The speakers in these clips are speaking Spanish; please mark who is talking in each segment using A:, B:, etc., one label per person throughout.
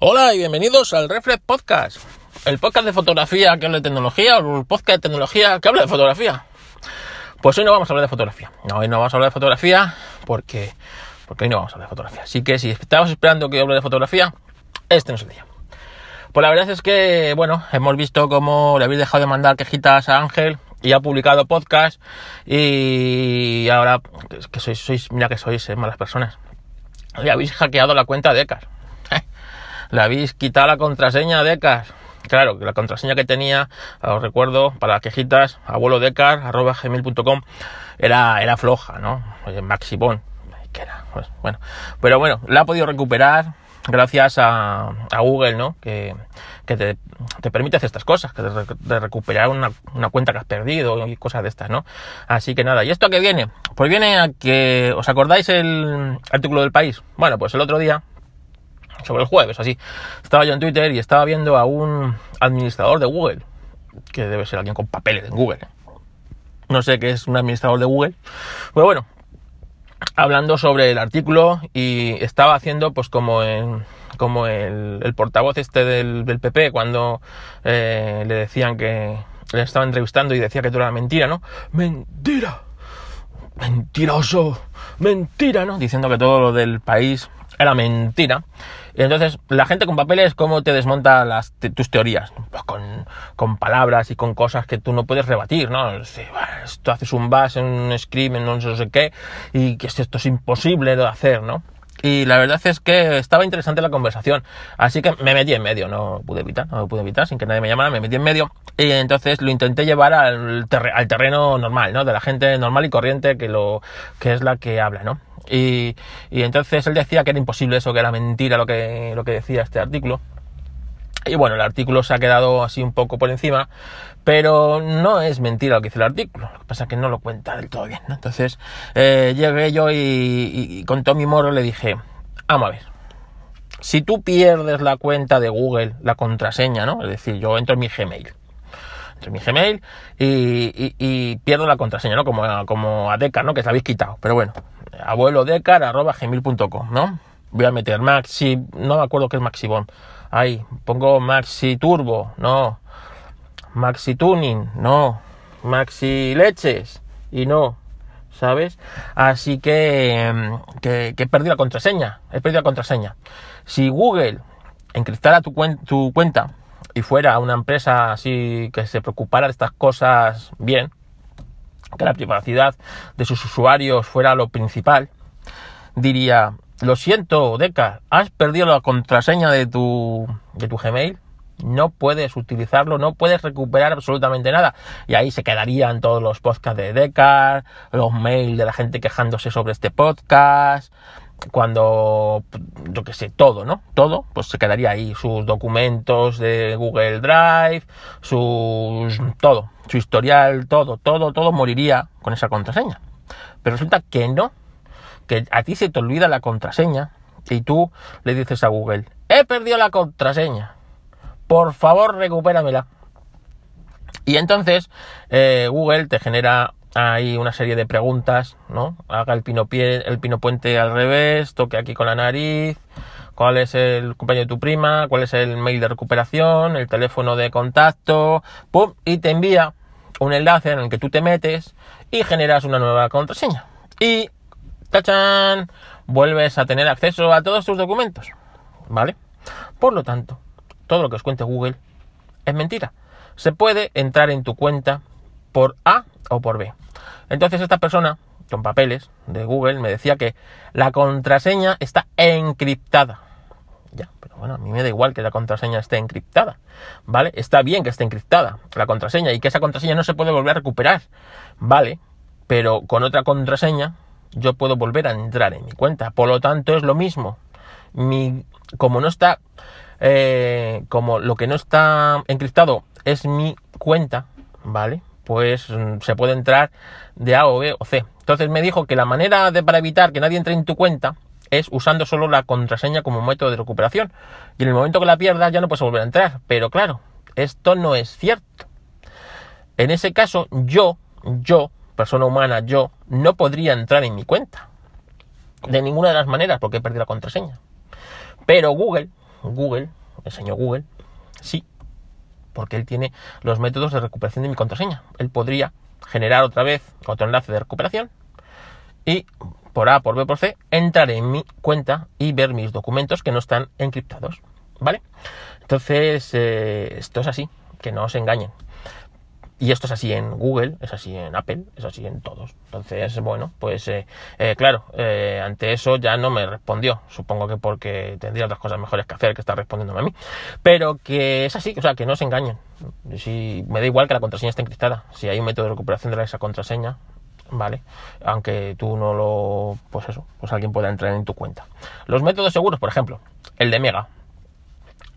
A: Hola y bienvenidos al Reflex Podcast, el podcast de fotografía que habla de tecnología o el podcast de tecnología que habla de fotografía. Pues hoy no vamos a hablar de fotografía. No, hoy no vamos a hablar de fotografía porque, porque hoy no vamos a hablar de fotografía. Así que si estabas esperando que hable de fotografía, este no es el día. Pues la verdad es que, bueno, hemos visto cómo le habéis dejado de mandar quejitas a Ángel y ha publicado podcast y ahora, que sois, mira que sois eh, malas personas, le habéis hackeado la cuenta de Ecas le habéis quitado la contraseña de ECAS. Claro, la contraseña que tenía, os recuerdo, para quejitas, abuelo arroba gmail.com, era, era floja, ¿no? Oye, Maxibon, que era, pues, bueno. Pero bueno, la ha podido recuperar gracias a, Google, ¿no? Que, te, te, permite hacer estas cosas, que de, recuperar una, una, cuenta que has perdido y cosas de estas, ¿no? Así que nada, ¿y esto a qué viene? Pues viene a que, ¿os acordáis el artículo del país? Bueno, pues el otro día sobre el jueves, así. Estaba yo en Twitter y estaba viendo a un administrador de Google, que debe ser alguien con papeles en Google. No sé qué es un administrador de Google. Pero bueno, hablando sobre el artículo y estaba haciendo pues como en, como el, portavoz este del, PP cuando eh, le decían que le estaba entrevistando y decía que todo era mentira, ¿no? Mentira, mentiroso, mentira, ¿no? Diciendo que todo lo del país era mentira. Y entonces, la gente con papeles, ¿cómo te desmonta las, tus teorías? Pues con, palabras y con cosas que tú no puedes rebatir, ¿no? esto haces un bass en un scream, en no sé qué, y que esto es imposible de hacer, ¿no? Y la verdad es que estaba interesante la conversación. Así que me metí en medio, no pude evitar, no pude evitar, sin que nadie me llamara, me metí en medio. Y entonces lo intenté llevar al, al terreno normal, ¿no? De la gente normal y corriente que lo, que es la que habla, ¿no? Y, entonces él decía que era imposible eso, que era mentira lo que, lo que decía este artículo. Y bueno, el artículo se ha quedado así un poco por encima, pero no es mentira lo que dice el artículo. Lo que pasa es que no lo cuenta del todo bien, ¿no? Entonces eh, llegué yo y, con todo mi moro le dije, vamos a ver, si tú pierdes la cuenta de Google, la contraseña, ¿no? Es decir, yo entro en mi Gmail, entro en mi Gmail y, pierdo la contraseña, ¿no? Como, como a Deca, ¿no? Que se la habéis quitado, pero bueno, abuelo arroba gmail.com, ¿no? Voy a meter Maxi, no me acuerdo qué es Maxibon. Ahí, pongo Maxi Turbo, no. Maxi Tuning, no. Maxi Leches, y no. ¿Sabes? Así que, que, he perdido la contraseña. He perdido la contraseña. Si Google encriptara tu, tu cuenta y fuera una empresa así que se preocupara de estas cosas bien, que la privacidad de sus usuarios fuera lo principal, diría, lo siento, Deca, has perdido la contraseña de tu, de tu Gmail, no puedes utilizarlo, no puedes recuperar absolutamente nada. Y ahí se quedarían todos los podcasts de Deca, los mails de la gente quejándose sobre este podcast, cuando, yo que sé, todo, ¿no? Todo, pues se quedaría ahí, sus documentos de Google Drive, sus, todo, su historial, todo, todo, todo moriría con esa contraseña. Pero resulta que no, que a ti se te olvida la contraseña y tú le dices a Google, he perdido la contraseña, por favor recupéramela. Y entonces eh, Google te genera hay una serie de preguntas, ¿no? Haga el pino, pie, el pino puente al revés, toque aquí con la nariz, cuál es el compañero de tu prima, cuál es el mail de recuperación, el teléfono de contacto, pum, y te envía un enlace en el que tú te metes y generas una nueva contraseña. Y, tachan, vuelves a tener acceso a todos tus documentos, ¿vale? Por lo tanto, todo lo que os cuente Google es mentira. Se puede entrar en tu cuenta por A o por B. Entonces esta persona, con papeles de Google, me decía que la contraseña está encriptada. Ya, pero bueno, a mí me da igual que la contraseña esté encriptada, ¿vale? Está bien que esté encriptada la contraseña y que esa contraseña no se puede volver a recuperar, ¿vale? Pero con otra contraseña yo puedo volver a entrar en mi cuenta. Por lo tanto, es lo mismo. Mi, como no está, eh, como lo que no está encriptado es mi cuenta, ¿vale? pues mm, se puede entrar de A o B o C. Entonces me dijo que la manera de, para evitar que nadie entre en tu cuenta es usando solo la contraseña como método de recuperación. Y en el momento que la pierdas ya no puedes volver a entrar. Pero claro, esto no es cierto. En ese caso, yo, yo, persona humana, yo, no podría entrar en mi cuenta. De ninguna de las maneras, porque he perdido la contraseña. Pero Google, Google, el señor Google, sí, porque él tiene los métodos de recuperación de mi contraseña. Él podría generar otra vez otro enlace de recuperación y por A, por B, por C, entrar en mi cuenta y ver mis documentos que no están encriptados. ¿Vale? Entonces, eh, esto es así, que no os engañen. Y esto es así en Google, es así en Apple, es así en todos. Entonces, bueno, pues eh, eh, claro, ante eso ya no me respondió. Supongo que porque tendría otras cosas mejores que hacer que estar respondiéndome a mí. Pero que es así, o sea, que no se engañen. Si, me da igual que la contraseña esté encriptada. Si hay un método de recuperación de esa contraseña, ¿vale? Aunque tú no lo, pues eso, pues alguien pueda entrar en tu cuenta. Los métodos seguros, por ejemplo, el de Mega,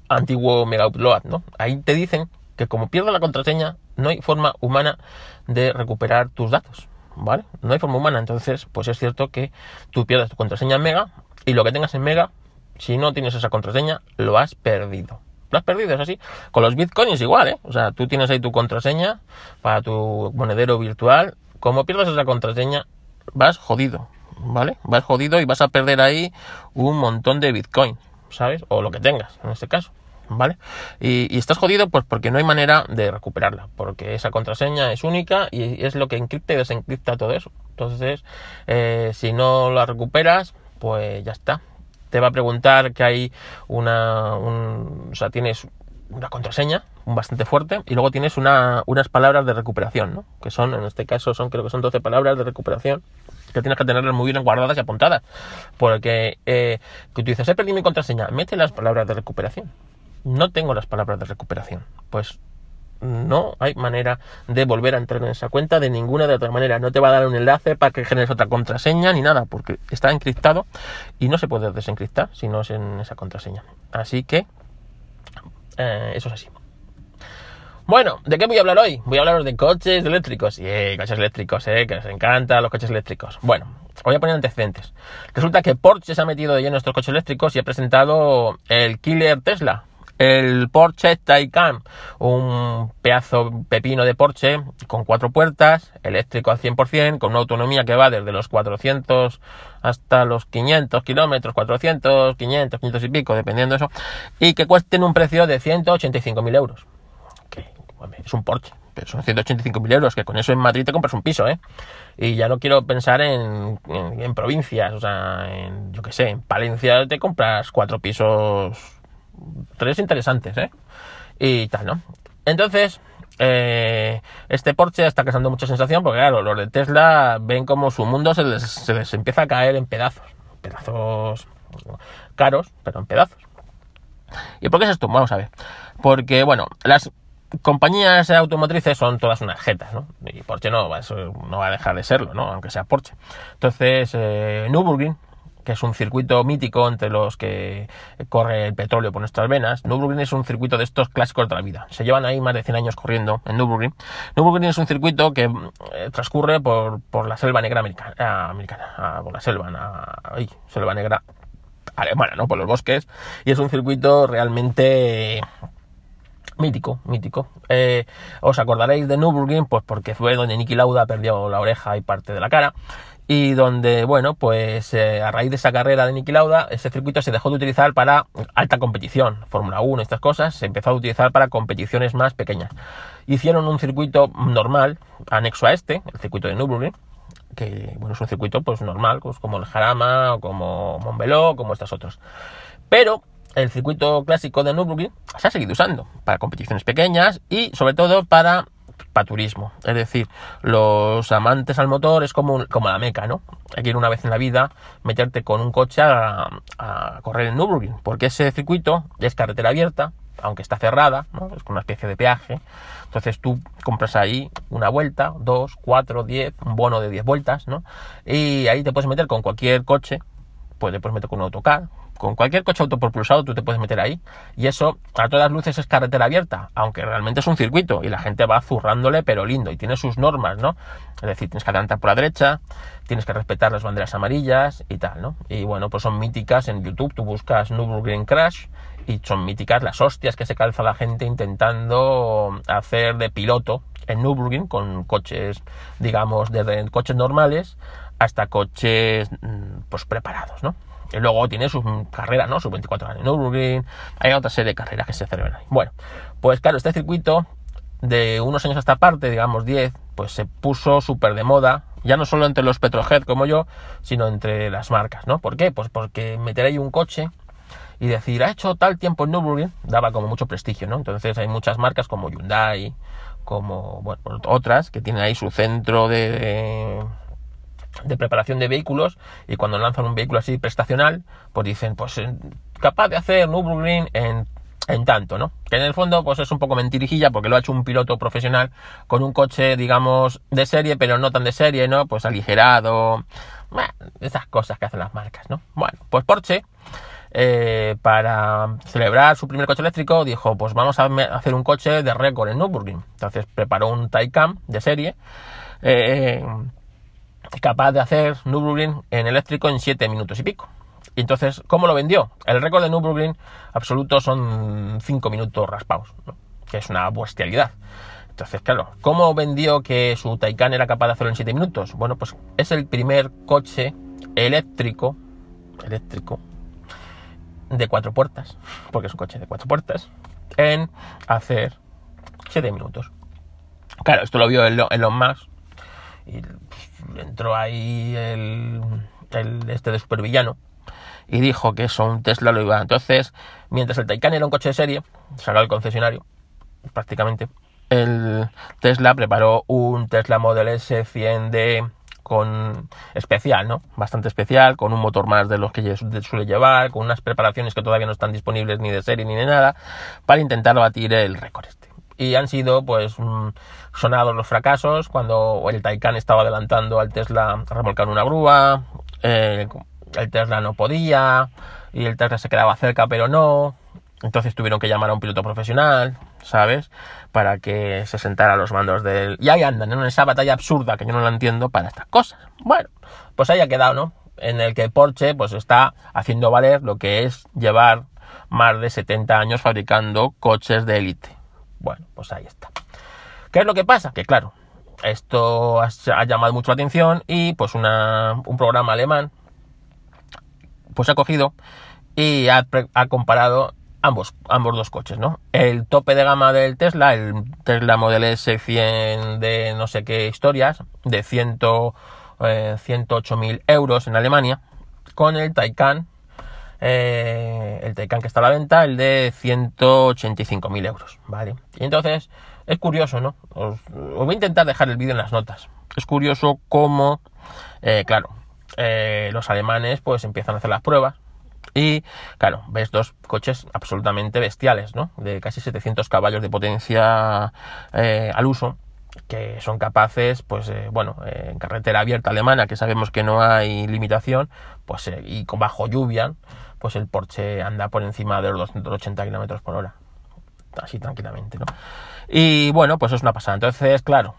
A: antiguo Mega Upload, ¿no? Ahí te dicen que como pierdes la contraseña, no hay forma humana de recuperar tus datos, ¿vale? No hay forma humana, entonces, pues es cierto que tú pierdes tu contraseña en Mega y lo que tengas en Mega, si no tienes esa contraseña, lo has perdido. Lo has perdido, es así. Con los bitcoins igual, ¿eh? O sea, tú tienes ahí tu contraseña para tu monedero virtual. Como pierdas esa contraseña, vas jodido, ¿vale? Vas jodido y vas a perder ahí un montón de bitcoin, ¿sabes? O lo que tengas, en este caso. ¿Vale? Y, estás jodido pues porque no hay manera de recuperarla, porque esa contraseña es única y es lo que encripta y desencripta todo eso. Entonces, eh, si no la recuperas, pues ya está. Te va a preguntar que hay una, o sea, tienes una contraseña bastante fuerte y luego tienes una, unas palabras de recuperación, ¿no? Que son, en este caso, son creo que son 12 palabras de recuperación que tienes que tenerlas muy bien guardadas y apuntadas. Porque eh, que dices, he perdido mi contraseña, mete las palabras de recuperación no tengo las palabras de recuperación. Pues no hay manera de volver a entrar en esa cuenta de ninguna de otra manera. No te va a dar un enlace para que generes otra contraseña ni nada, porque está encriptado y no se puede desencriptar si no es en esa contraseña. Así que eh, eso es así. Bueno, ¿de qué voy a hablar hoy? Voy a hablar de coches eléctricos. Sí, coches eléctricos, eh, que les encantan los coches eléctricos. Bueno, voy a poner antecedentes. Resulta que Porsche se ha metido de lleno en estos coches eléctricos y ha presentado el Killer Tesla, el Porsche Taycan, un pedazo pepino de Porsche con cuatro puertas, eléctrico al 100%, con una autonomía que va desde los 400 hasta los 500 kilómetros, 400, 500, 500 y pico, dependiendo de eso, y que cuesten un precio de 185.000 euros. es un Porsche, pero son 185.000 euros, que con eso en Madrid te compras un piso, ¿eh? Y ya no quiero pensar en, en provincias, o sea, en, yo qué sé, en Palencia te compras cuatro pisos tres interesantes, ¿eh? Y tal, ¿no? Entonces, eh, este Porsche está causando mucha sensación porque, claro, los de Tesla ven como su mundo se les, se les empieza a caer en pedazos. Pedazos caros, pero en pedazos. ¿Y por qué es esto? Vamos a ver. Porque, bueno, las compañías automotrices son todas unas jetas, ¿no? Y Porsche no, no va a dejar de serlo, ¿no? Aunque sea Porsche. Entonces, eh, que es un circuito mítico entre los que corre el petróleo por nuestras venas. Nürburgring es un circuito de estos clásicos de la vida. Se llevan ahí más de 100 años corriendo en Nürburgring. Nürburgring es un circuito que eh, transcurre por, por, la selva negra americana, ah, americana ah, por la selva, selva negra alemana, ¿no? Por los bosques. Y es un circuito realmente mítico, mítico. Eh, os acordaréis de Nürburgring, pues porque fue donde Niki Lauda perdió la oreja y parte de la cara y donde, bueno, pues eh, a raíz de esa carrera de Niki Lauda, ese circuito se dejó de utilizar para alta competición, Fórmula 1, estas cosas, se empezó a utilizar para competiciones más pequeñas. Hicieron un circuito normal, anexo a este, el circuito de Nürburgring, que, bueno, es un circuito pues normal, pues, como el Jarama, o como Montbeló, como estos otros. Pero el circuito clásico de Nürburgring se ha seguido usando para competiciones pequeñas y sobre todo para para turismo. Es decir, los amantes al motor es como, como la meca, ¿no? Hay una vez en la vida, meterte con un coche a, correr en Nürburgring, porque ese circuito es carretera abierta, aunque está cerrada, ¿no? es una especie de peaje. Entonces tú compras ahí una vuelta, dos, cuatro, diez, un bono de diez vueltas, ¿no? Y ahí te puedes meter con cualquier coche, pues te puedes meter con un autocar, con cualquier coche autopropulsado tú te puedes meter ahí y eso a todas luces es carretera abierta, aunque realmente es un circuito y la gente va zurrándole pero lindo y tiene sus normas, ¿no? Es decir, tienes que adelantar por la derecha, tienes que respetar las banderas amarillas y tal, ¿no? Y bueno, pues son míticas en YouTube, tú buscas Nürburgring Crash y son míticas las hostias que se calza la gente intentando hacer de piloto en Nürburgring con coches, digamos, desde coches normales hasta coches mm, pues preparados, ¿no? Y luego tiene sus carreras, ¿no? Sus 24 horas en Nürburgring, hay otra serie de carreras que se celebran ahí. Bueno, pues claro, este circuito de unos años a esta parte, digamos 10, pues se puso súper de moda, ya no solo entre los petrohead como yo, sino entre las marcas, ¿no? ¿Por qué? Pues porque meter ahí un coche y decir, ha hecho tal tiempo en Nürburgring, daba como mucho prestigio, ¿no? Entonces hay muchas marcas como Hyundai, como, bueno, otras que tienen ahí su centro de preparación de vehículos y cuando lanzan un vehículo así prestacional, pues dicen, pues eh, capaz de hacer Nürburgring en, en tanto, ¿no? Que en el fondo pues es un poco mentirijilla porque lo ha hecho un piloto profesional con un coche, digamos, de serie, pero no tan de serie, ¿no? Pues aligerado, esas cosas que hacen las marcas, ¿no? Bueno, pues Porsche, eh, para celebrar su primer coche eléctrico, dijo, pues vamos a hacer un coche de récord en Nürburgring. Entonces preparó un Taycan de serie, eh, capaz de hacer Nürburgring en eléctrico en 7 minutos y pico. Entonces, ¿cómo lo vendió? El récord de Nürburgring absoluto son 5 minutos raspados, que es una bestialidad. Entonces, claro, ¿cómo vendió que su Taycan era capaz de hacerlo en 7 minutos? Bueno, pues es el primer coche eléctrico, eléctrico, de cuatro puertas, porque es un coche de cuatro puertas, en hacer 7 minutos. Claro, esto lo vio Elon Musk y entró ahí el, este de supervillano y dijo que eso un Tesla lo iba. Entonces, mientras el Taycan era un coche de serie, sacó el concesionario, prácticamente, el Tesla preparó un Tesla Model S 100D con especial, ¿no? Bastante especial, con un motor más de los que suele llevar, con unas preparaciones que todavía no están disponibles ni de serie ni de nada, para intentar batir el récord este y han sido pues mm, sonados los fracasos cuando el Taycan estaba adelantando al Tesla remolcando una grúa, eh, el Tesla no podía y el Tesla se quedaba cerca pero no, entonces tuvieron que llamar a un piloto profesional, ¿sabes? Para que se sentara a los mandos del... Y ahí andan, en esa batalla absurda que yo no la entiendo para estas cosas. Bueno, pues ahí ha quedado, ¿no? En el que Porsche pues está haciendo valer lo que es llevar más de 70 años fabricando coches de élite. Bueno, pues ahí está. ¿Qué es lo que pasa? Que claro, esto ha, llamado mucho la atención y pues un programa alemán pues ha cogido y ha, comparado ambos, ambos dos coches, ¿no? El tope de gama del Tesla, el Tesla Model S 100 de no sé qué historias, de 100, eh, 108.000 euros en Alemania, con el Taycan eh, el Taycan que está a la venta, el de 185.000 euros, ¿vale? Y entonces, es curioso, ¿no? Os, voy a intentar dejar el vídeo en las notas. Es curioso cómo, eh, claro, eh, los alemanes pues empiezan a hacer las pruebas y, claro, ves dos coches absolutamente bestiales, ¿no? De casi 700 caballos de potencia al uso que son capaces, pues bueno, en carretera abierta alemana, que sabemos que no hay limitación, pues y con bajo lluvia, pues el Porsche anda por encima de los 280 kilómetros por hora. Así tranquilamente, ¿no? Y bueno, pues es una pasada. Entonces, claro,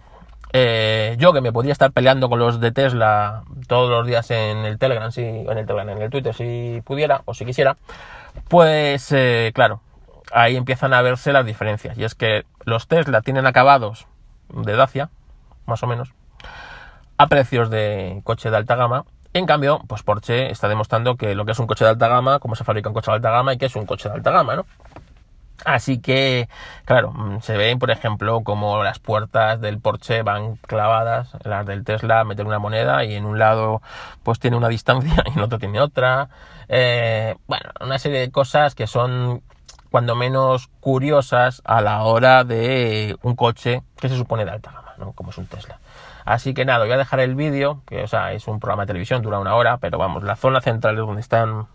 A: eh, yo que me podría estar peleando con los de Tesla todos los días en el Telegram, si, en el Telegram, en el Twitter, si pudiera o si quisiera, pues eh, claro, ahí empiezan a verse las diferencias. Y es que los Tesla tienen acabados de Dacia, más o menos, a precios de coche de alta gama, en cambio, pues Porsche está demostrando que lo que es un coche de alta gama, cómo se fabrica un coche de alta gama y que es un coche de alta gama, ¿no? Así que, claro, mm, se ven, por ejemplo, como las puertas del Porsche van clavadas, las del Tesla meten una moneda y en un lado pues tiene una distancia y en otro tiene otra. Eh, bueno, una serie de cosas que son cuando menos curiosas a la hora de un coche que se supone de alta gama, ¿no? Como es un Tesla. Así que nada, voy a dejar el vídeo, que o sea, es un programa de televisión, dura una hora, pero vamos, la zona central es donde están...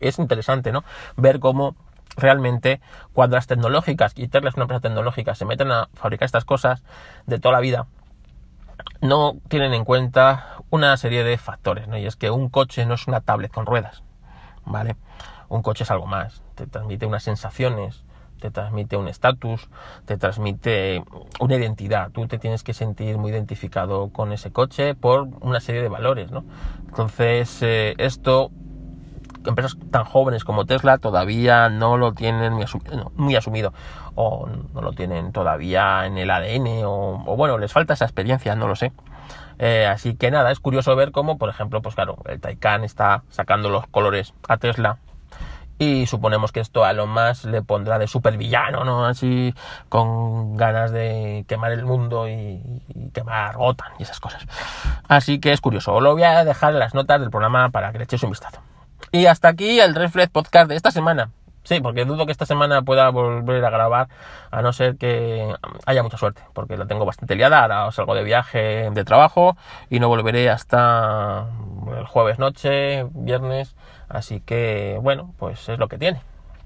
A: Es interesante, ¿no? Ver cómo realmente cuando las tecnológicas, y Tesla es una empresa tecnológica, se meten a fabricar estas cosas de toda la vida, no tienen en cuenta una serie de factores, ¿no? Y es que un coche no es una tablet con ruedas, ¿vale? Un coche es algo más, te transmite unas sensaciones, te transmite un estatus, te transmite una identidad. Tú te tienes que sentir muy identificado con ese coche por una serie de valores, ¿no? Entonces, eh, esto, empresas tan jóvenes como Tesla todavía no lo tienen muy asumido, o no lo tienen todavía en el ADN, o, bueno, les falta esa experiencia, no lo sé. Eh, así que nada, es curioso ver cómo, por ejemplo, pues claro, el Taycan está sacando los colores a Tesla y suponemos que esto a lo más le pondrá de supervillano, ¿no? Así con ganas de quemar el mundo y, quemar OTAN y esas cosas. Así que es curioso. Lo voy a dejar en las notas del programa para que le echéis un vistazo. Y hasta aquí el Reflex Podcast de esta semana. Sí, porque dudo que esta semana pueda volver a grabar, a no ser que haya mucha suerte, porque la tengo bastante liada. Ahora salgo de viaje de trabajo y no volveré hasta el jueves noche, viernes. Así que, bueno, pues es lo que tiene.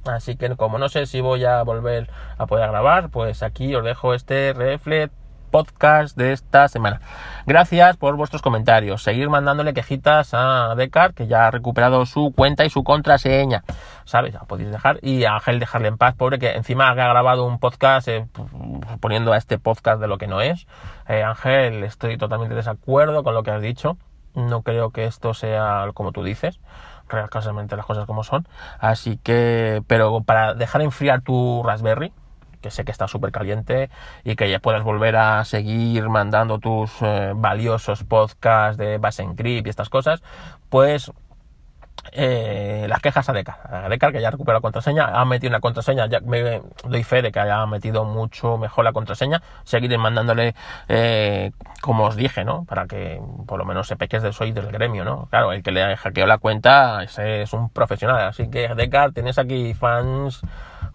A: Así que como no sé si voy a volver a poder grabar, pues aquí os dejo este reflex podcast de esta semana. Gracias por vuestros comentarios. Seguir mandándole quejitas a Decar, que ya ha recuperado su cuenta y su contraseña. ¿Sabes? La podéis dejar. Y a Ángel dejarle en paz, pobre, que encima ha grabado un podcast eh, poniendo a este podcast de lo que no es. Eh, Ángel, estoy totalmente de desacuerdo con lo que has dicho. No creo que esto sea como tú dices casualmente las cosas como son. Así que, pero para dejar enfriar tu Raspberry, que sé que está súper caliente y que ya puedas volver a seguir mandando tus eh, valiosos podcasts de base en grip y estas cosas, pues eh, las quejas a Decar. A Decar que ya recuperado la contraseña, ha metido una contraseña, ya me doy fe de que haya metido mucho mejor la contraseña. Seguiré mandándole, eh, como os dije, ¿no? Para que por lo menos sepa que soy del gremio, ¿no? Claro, el que le hackeó la cuenta es un profesional. Así que Decar, tienes aquí fans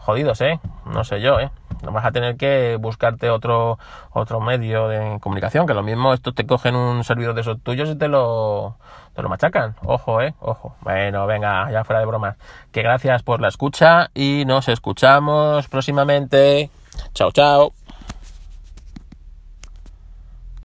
A: jodidos, ¿eh? No sé yo, ¿eh? Vas a tener que buscarte otro, otro medio de comunicación, que lo mismo estos te cogen un servidor de esos tuyos y te lo, te lo machacan. Ojo, ¿eh? Ojo. Bueno, venga, ya fuera de bromas. Que gracias por la escucha y nos escuchamos próximamente. Chao, chao.